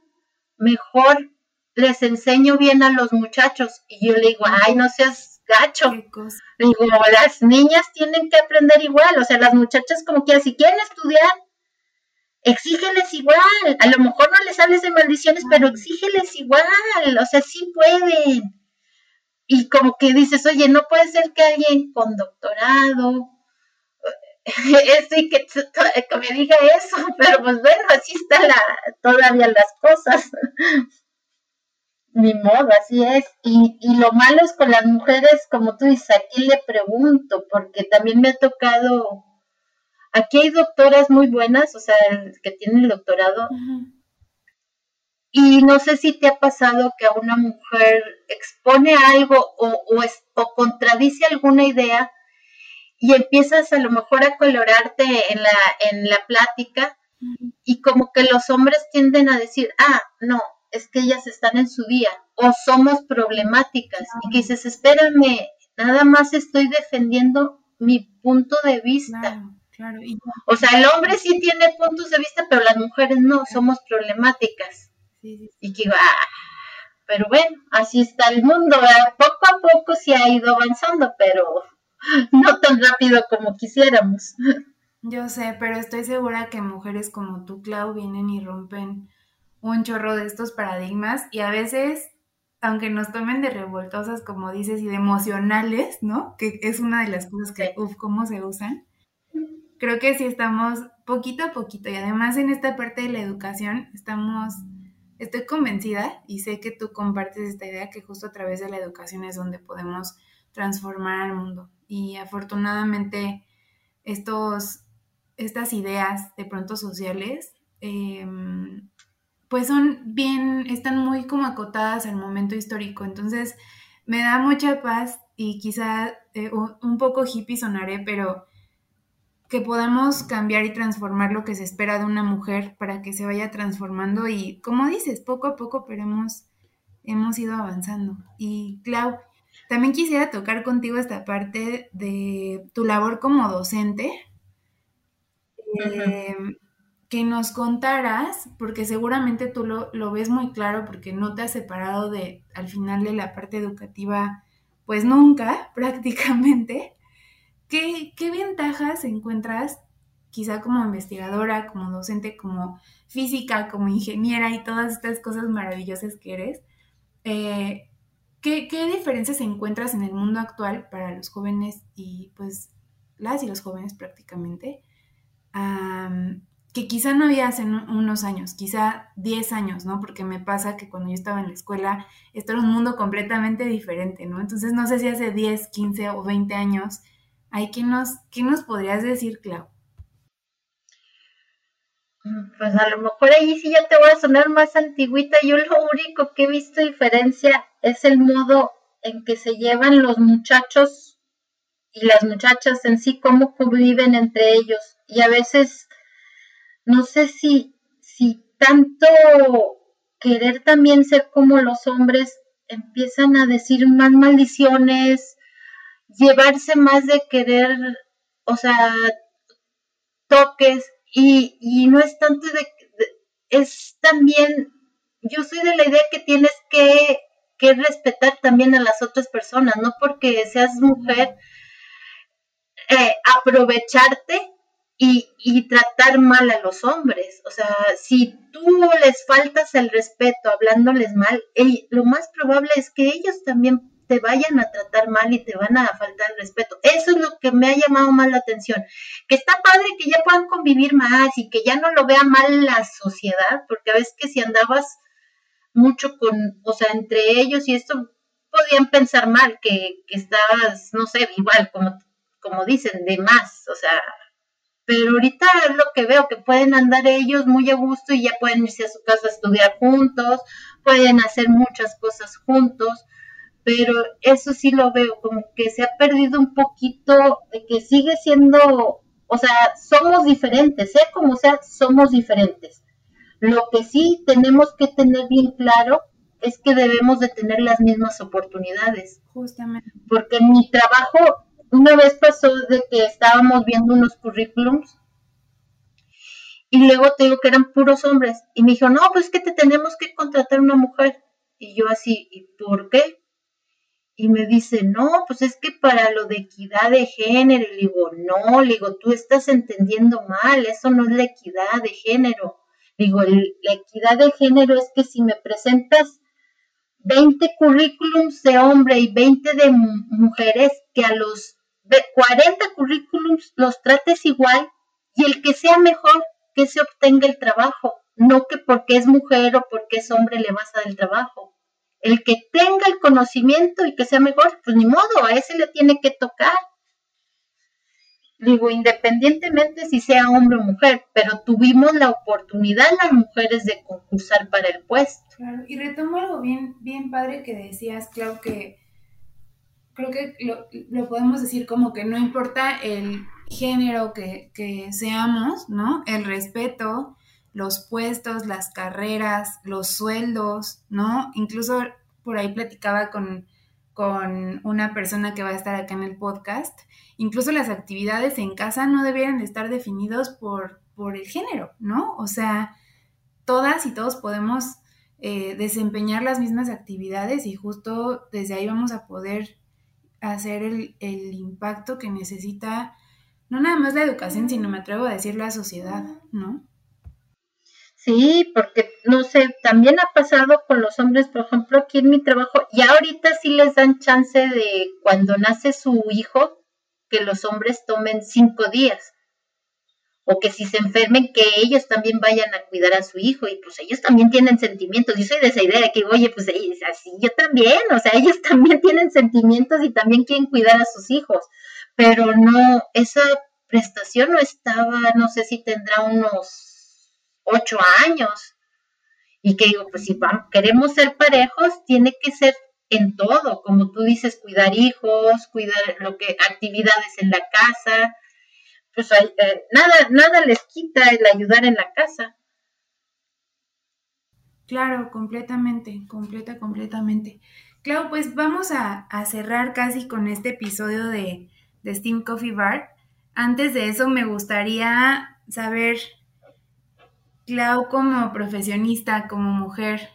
mejor les enseño bien a los muchachos. Y yo le digo, ay, no seas gacho. Digo, las niñas tienen que aprender igual, o sea, las muchachas como que si quieren estudiar, exígeles igual, a lo mejor no les hables de maldiciones, pero exígeles igual, o sea, sí pueden. Y como que dices, oye, no puede ser que alguien con doctorado, eso y que, me diga eso, pero pues bueno, así está la, todavía las cosas. Ni modo, así es. Y, y lo malo es con las mujeres, como tú dices, aquí le pregunto, porque también me ha tocado, aquí hay doctoras muy buenas, o sea, que tienen el doctorado, y no sé si te ha pasado que a una mujer expone algo o, o, o contradice alguna idea y empiezas a lo mejor a colorarte en la, en la plática y como que los hombres tienden a decir, ah, no, es que ellas están en su día o somos problemáticas y que dices, espérame, nada más estoy defendiendo mi punto de vista. O sea, el hombre sí tiene puntos de vista, pero las mujeres no, somos problemáticas. Y que ah, pero bueno, así está el mundo, poco a poco sí ha ido avanzando, pero no tan rápido como quisiéramos. Yo sé, pero estoy segura que mujeres como tú, Clau, vienen y rompen un chorro de estos paradigmas y a veces, aunque nos tomen de revoltosas, como dices, y de emocionales, ¿no? Que es una de las cosas que, uff, cómo se usan. Creo que sí estamos poquito a poquito y además en esta parte de la educación estamos, estoy convencida y sé que tú compartes esta idea que justo a través de la educación es donde podemos transformar al mundo. Y afortunadamente estos, estas ideas de pronto sociales, em, pues son bien, están muy como acotadas al momento histórico. Entonces me da mucha paz y quizá eh, un poco hippie sonaré, pero que podamos cambiar y transformar lo que se espera de una mujer para que se vaya transformando y como dices, poco a poco, pero hemos, hemos ido avanzando. Y Clau, también quisiera tocar contigo esta parte de tu labor como docente. Que nos contaras, porque seguramente tú lo, ves muy claro porque no te has separado de al final de la parte educativa, pues nunca prácticamente. ¿Qué, qué ventajas encuentras quizá como investigadora, como docente, como física, como ingeniera y todas estas cosas maravillosas que eres? Eh, ¿Qué, diferencias encuentras en el mundo actual para los jóvenes y pues las y los jóvenes prácticamente? Que quizá no había hace unos años, quizá 10 años, ¿no? Porque me pasa que cuando yo estaba en la escuela, esto era un mundo completamente diferente, ¿no? Entonces no sé si hace 10, 15 o 20 años, hay que nos, ¿qué nos podrías decir, Clau? Pues a lo mejor ahí sí ya te voy a sonar más antigüita. Yo lo único que he visto diferencia es el modo en que se llevan los muchachos y las muchachas en sí, cómo conviven entre ellos. Y a veces, no sé si, si tanto querer también ser como los hombres, empiezan a decir más maldiciones, llevarse más de querer, o sea, toques, y, y no es tanto de, es también, yo soy de la idea que tienes que, que respetar también a las otras personas, no porque seas mujer, eh, aprovecharte y, y, tratar mal a los hombres. O sea, si tú les faltas el respeto hablándoles mal, lo más probable es que ellos también te vayan a tratar mal y te van a faltar el respeto. Eso es lo que me ha llamado más la atención. Que está padre que ya puedan convivir más y que ya no lo vea mal la sociedad, porque a veces que si andabas mucho con, o sea, entre ellos y esto, podían pensar mal, que, que estabas, no sé, igual, como, como dicen, de más, o sea, pero ahorita es lo que veo, que pueden andar ellos muy a gusto y ya pueden irse a su casa a estudiar juntos, pueden hacer muchas cosas juntos pero eso sí lo veo como que se ha perdido un poquito de que sigue siendo, o sea, somos diferentes, sea como sea, somos diferentes. Lo que sí tenemos que tener bien claro es que debemos de tener las mismas oportunidades. Justamente. Porque mi trabajo, una vez pasó de que estábamos viendo unos currículums y luego te digo que eran puros hombres y me dijo, no, pues que te tenemos que contratar una mujer. Y yo así, ¿y por qué? y me dice, no, pues es que para lo de equidad de género, y le digo, no, le digo, tú estás entendiendo mal, eso no es la equidad de género. digo, la equidad de género es que si me presentas 20 currículums de hombre y 20 de mujeres, que a los 40 currículums, los trates igual y el que sea mejor, que se obtenga el trabajo, no que porque es mujer o porque es hombre le vas a dar el trabajo. El que tenga el conocimiento y que sea mejor, pues ni modo, a ese le tiene que tocar. Digo, independientemente si sea hombre o mujer, pero tuvimos la oportunidad las mujeres de concursar para el puesto. Y retomo algo bien, bien padre que decías, Clau, que creo que lo, podemos decir como que no importa el género que, que seamos, ¿no? El respeto, los puestos, las carreras, los sueldos, ¿no? Incluso por ahí platicaba con, con una persona que va a estar acá en el podcast, incluso las actividades en casa no debieran estar definidos por, por el género, ¿no? O sea, todas y todos podemos eh, desempeñar las mismas actividades y justo desde ahí vamos a poder hacer el, el impacto que necesita no nada más la educación, sino me atrevo a decir la sociedad, ¿no? Sí, porque no sé, también ha pasado con los hombres, por ejemplo, aquí en mi trabajo, y ahorita sí les dan chance de cuando nace su hijo, que los hombres tomen cinco días, o que si se enfermen, que ellos también vayan a cuidar a su hijo, y pues ellos también tienen sentimientos. Yo soy de esa idea de que, oye, pues así yo también, o sea, ellos también tienen sentimientos y también quieren cuidar a sus hijos, pero no, esa prestación no estaba, no sé si tendrá unos ocho años. Y que digo, pues si vamos, queremos ser parejos, tiene que ser en todo, como tú dices, cuidar hijos, cuidar lo que actividades en la casa, pues eh, nada, nada les quita el ayudar en la casa. Claro, completamente, completa, completamente. Claro, pues vamos a, cerrar casi con este episodio de, de Steam Coffee Bar. Antes de eso, me gustaría saber Clau como profesionista, como mujer,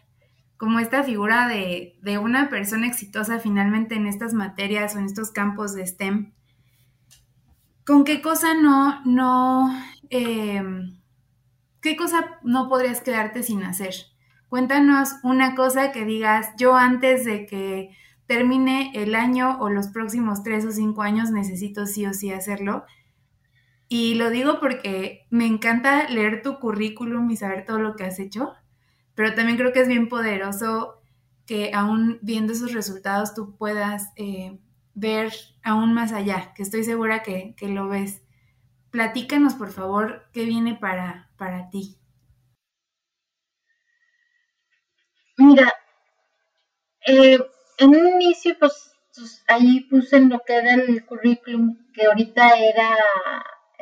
como esta figura de, una persona exitosa finalmente en estas materias o en estos campos de STEM, ¿con qué cosa no, no, em, qué cosa no podrías quedarte sin hacer? Cuéntanos una cosa que digas, yo antes de que termine el año o los próximos tres o cinco años necesito sí o sí hacerlo y lo digo porque me encanta leer tu currículum y saber todo lo que has hecho, pero también creo que es bien poderoso que aún viendo esos resultados tú puedas eh, ver aún más allá, que estoy segura que, lo ves. Platícanos, por favor, qué viene para, para ti. Mira, eh, en un inicio, pues, pues, ahí puse lo que era el currículum, que ahorita era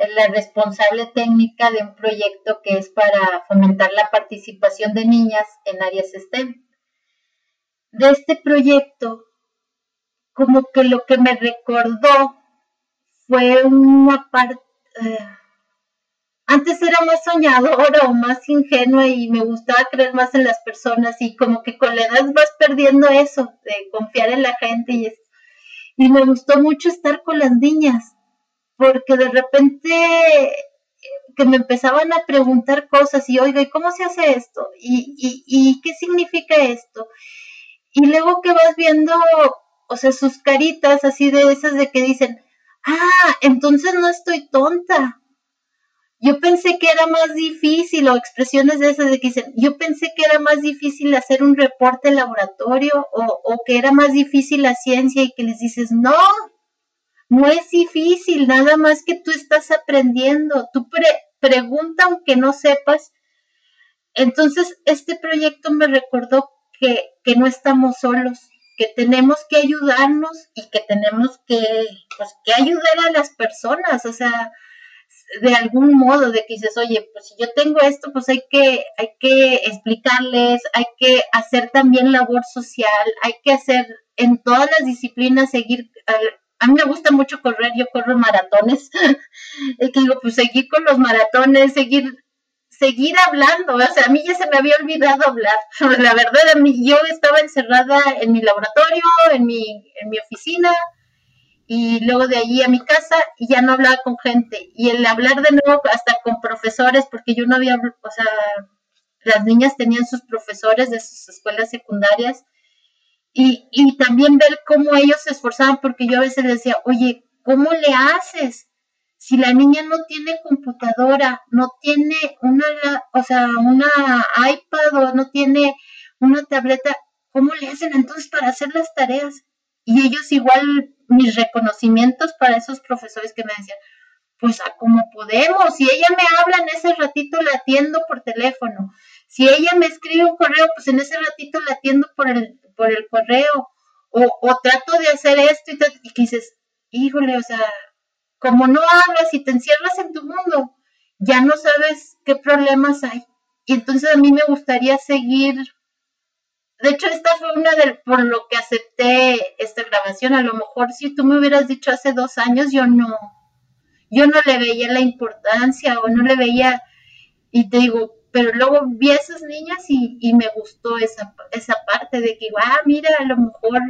la responsable técnica de un proyecto que es para fomentar la participación de niñas en áreas STEM. De este proyecto, como que lo que me recordó fue una parte... Eh, antes era más soñadora o más ingenua y me gustaba creer más en las personas y como que con la edad vas perdiendo eso de confiar en la gente y, y me gustó mucho estar con las niñas porque de repente eh, que me empezaban a preguntar cosas y oiga, ¿y cómo se hace esto? ¿Y, y, qué significa esto? Y luego que vas viendo, o sea, sus caritas así de esas de que dicen, ah, entonces no estoy tonta. Yo pensé que era más difícil, o expresiones de esas de que dicen, yo pensé que era más difícil hacer un reporte laboratorio, o, que era más difícil la ciencia, y que les dices, no, no es difícil, nada más que tú estás aprendiendo. Tú pregunta aunque no sepas. Entonces, este proyecto me recordó que, que, no estamos solos, que tenemos que ayudarnos y que tenemos que, pues, que ayudar a las personas, o sea, de algún modo, de que dices, oye, pues si yo tengo esto, pues hay que, hay que explicarles, hay que hacer también labor social, hay que hacer en todas las disciplinas seguir a mí me gusta mucho correr, yo corro maratones. y que digo, pues seguir con los maratones, seguir seguir hablando, o sea, a mí ya se me había olvidado hablar. La verdad, a mí, yo estaba encerrada en mi laboratorio, en mi, en mi oficina, y luego de allí a mi casa y ya no hablaba con gente. Y el hablar de nuevo hasta con profesores, porque yo no había, o sea, las niñas tenían sus profesores de sus escuelas secundarias y, y también ver cómo ellos se esforzaban, porque yo a veces les decía, oye, ¿cómo le haces? Si la niña no tiene computadora, no tiene una, o sea, una iPad o no tiene una tableta, ¿cómo le hacen entonces para hacer las tareas? Y ellos igual, mis reconocimientos para esos profesores que me decían, pues a como podemos, si ella me habla en ese ratito la atiendo por teléfono, si ella me escribe un correo, pues en ese ratito la atiendo por el, por el correo, o, trato de hacer esto y, y que dices, híjole, o sea, como no hablas y te encierras en tu mundo, ya no sabes qué problemas hay. Y entonces a mí me gustaría seguir. De hecho, esta fue una de por lo que acepté esta grabación. A lo mejor si tú me hubieras dicho hace dos años, yo no, yo no le veía la importancia o no le veía, y te digo, pero luego vi a esas niñas y, y me gustó esa, esa parte de que, ah, mira, a lo mejor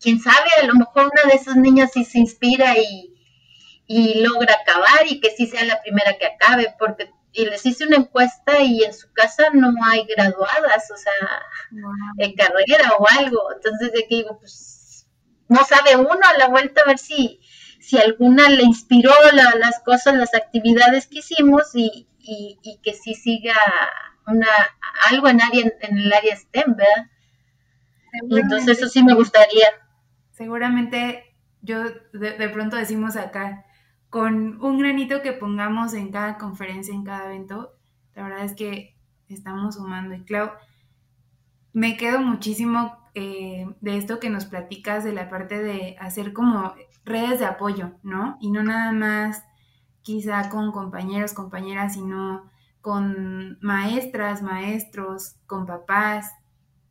quién sabe, a lo mejor una de esas niñas sí se inspira y, logra acabar y que sí sea la primera que acabe, porque y les hice una encuesta y en su casa no hay graduadas, o sea, en carrera o algo. Entonces, de que digo, pues, no sabe uno a la vuelta a ver si, si alguna le inspiró las cosas, las actividades que hicimos y, que sí siga una, algo en, área, en el área STEM, ¿verdad? entonces eso sí me gustaría seguramente yo de, pronto decimos acá, con un granito que pongamos en cada conferencia, en cada evento, la verdad es que estamos sumando. Y Clau, me quedo muchísimo eh, de esto que nos platicas de la parte de hacer como redes de apoyo, ¿no? Y no nada más quizá con compañeros, compañeras, sino con maestras, maestros, con papás,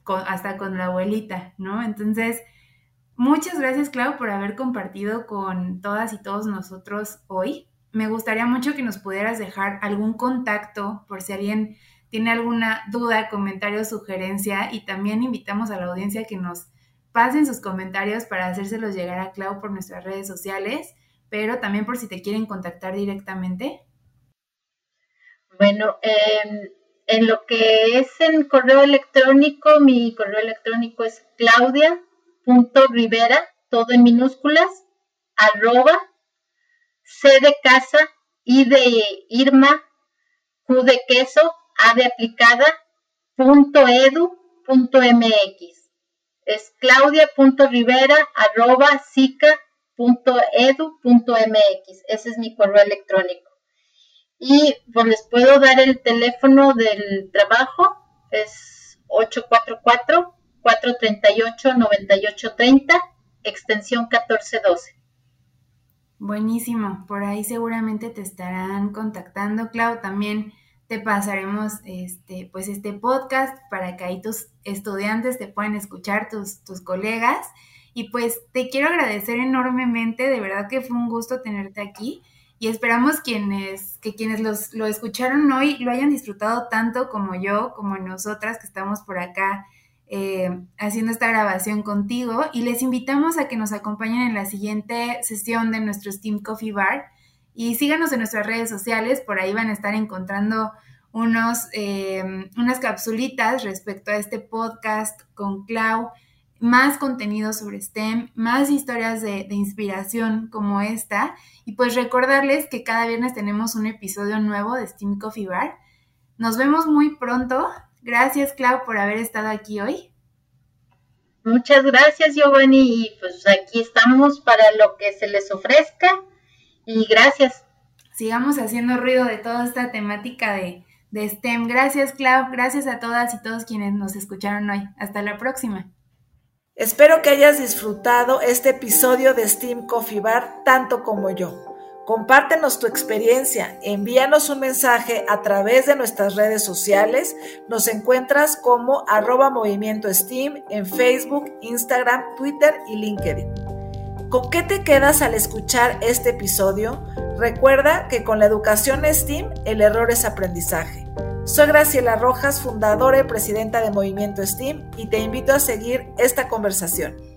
hasta con la abuelita, ¿no? Entonces, Muchas gracias, Clau, por haber compartido con todas y todos nosotros hoy. Me gustaría mucho que nos pudieras dejar algún contacto por si alguien tiene alguna duda, comentario, sugerencia y también invitamos a la audiencia que nos pasen sus comentarios para hacérselos llegar a Clau por nuestras redes sociales, pero también por si te quieren contactar directamente. Bueno, en lo que es en correo electrónico, mi correo electrónico es claudia punto Rivera, todo en minúsculas, arroba, C de casa, I de Irma, Q de queso, A de aplicada, punto edu, punto mx. Es claudia.rivera, arroba, punto edu, punto mx. Ese es mi correo electrónico. Y pues les puedo dar el teléfono del trabajo, es 844 438-9830, extensión 1412. Buenísimo, por ahí seguramente te estarán contactando, Clau. También te pasaremos este, pues este podcast para que ahí tus estudiantes te puedan escuchar, tus, tus colegas. Y pues te quiero agradecer enormemente, de verdad que fue un gusto tenerte aquí y esperamos quienes, que quienes los, lo escucharon hoy lo hayan disfrutado tanto como yo, como nosotras que estamos por acá eh, haciendo esta grabación contigo y les invitamos a que nos acompañen en la siguiente sesión de nuestro Steam Coffee Bar y síganos en nuestras redes sociales, por ahí van a estar encontrando unos, eh, unas capsulitas respecto a este podcast con Clau, más contenido sobre STEM, más historias de, de inspiración como esta y pues recordarles que cada viernes tenemos un episodio nuevo de Steam Coffee Bar. Nos vemos muy pronto. Gracias, Clau, por haber estado aquí hoy. Muchas gracias, Giovanni, y pues aquí estamos para lo que se les ofrezca. Y gracias. Sigamos haciendo ruido de toda esta temática de, de STEM. Gracias, Clau. Gracias a todas y todos quienes nos escucharon hoy. Hasta la próxima. Espero que hayas disfrutado este episodio de Steam Coffee Bar tanto como yo. Compártenos tu experiencia, envíanos un mensaje a través de nuestras redes sociales. Nos encuentras como arroba movimiento Steam en Facebook, Instagram, Twitter y LinkedIn. ¿Con qué te quedas al escuchar este episodio? Recuerda que con la educación STEAM el error es aprendizaje. Soy Graciela Rojas, fundadora y presidenta de Movimiento STEAM y te invito a seguir esta conversación.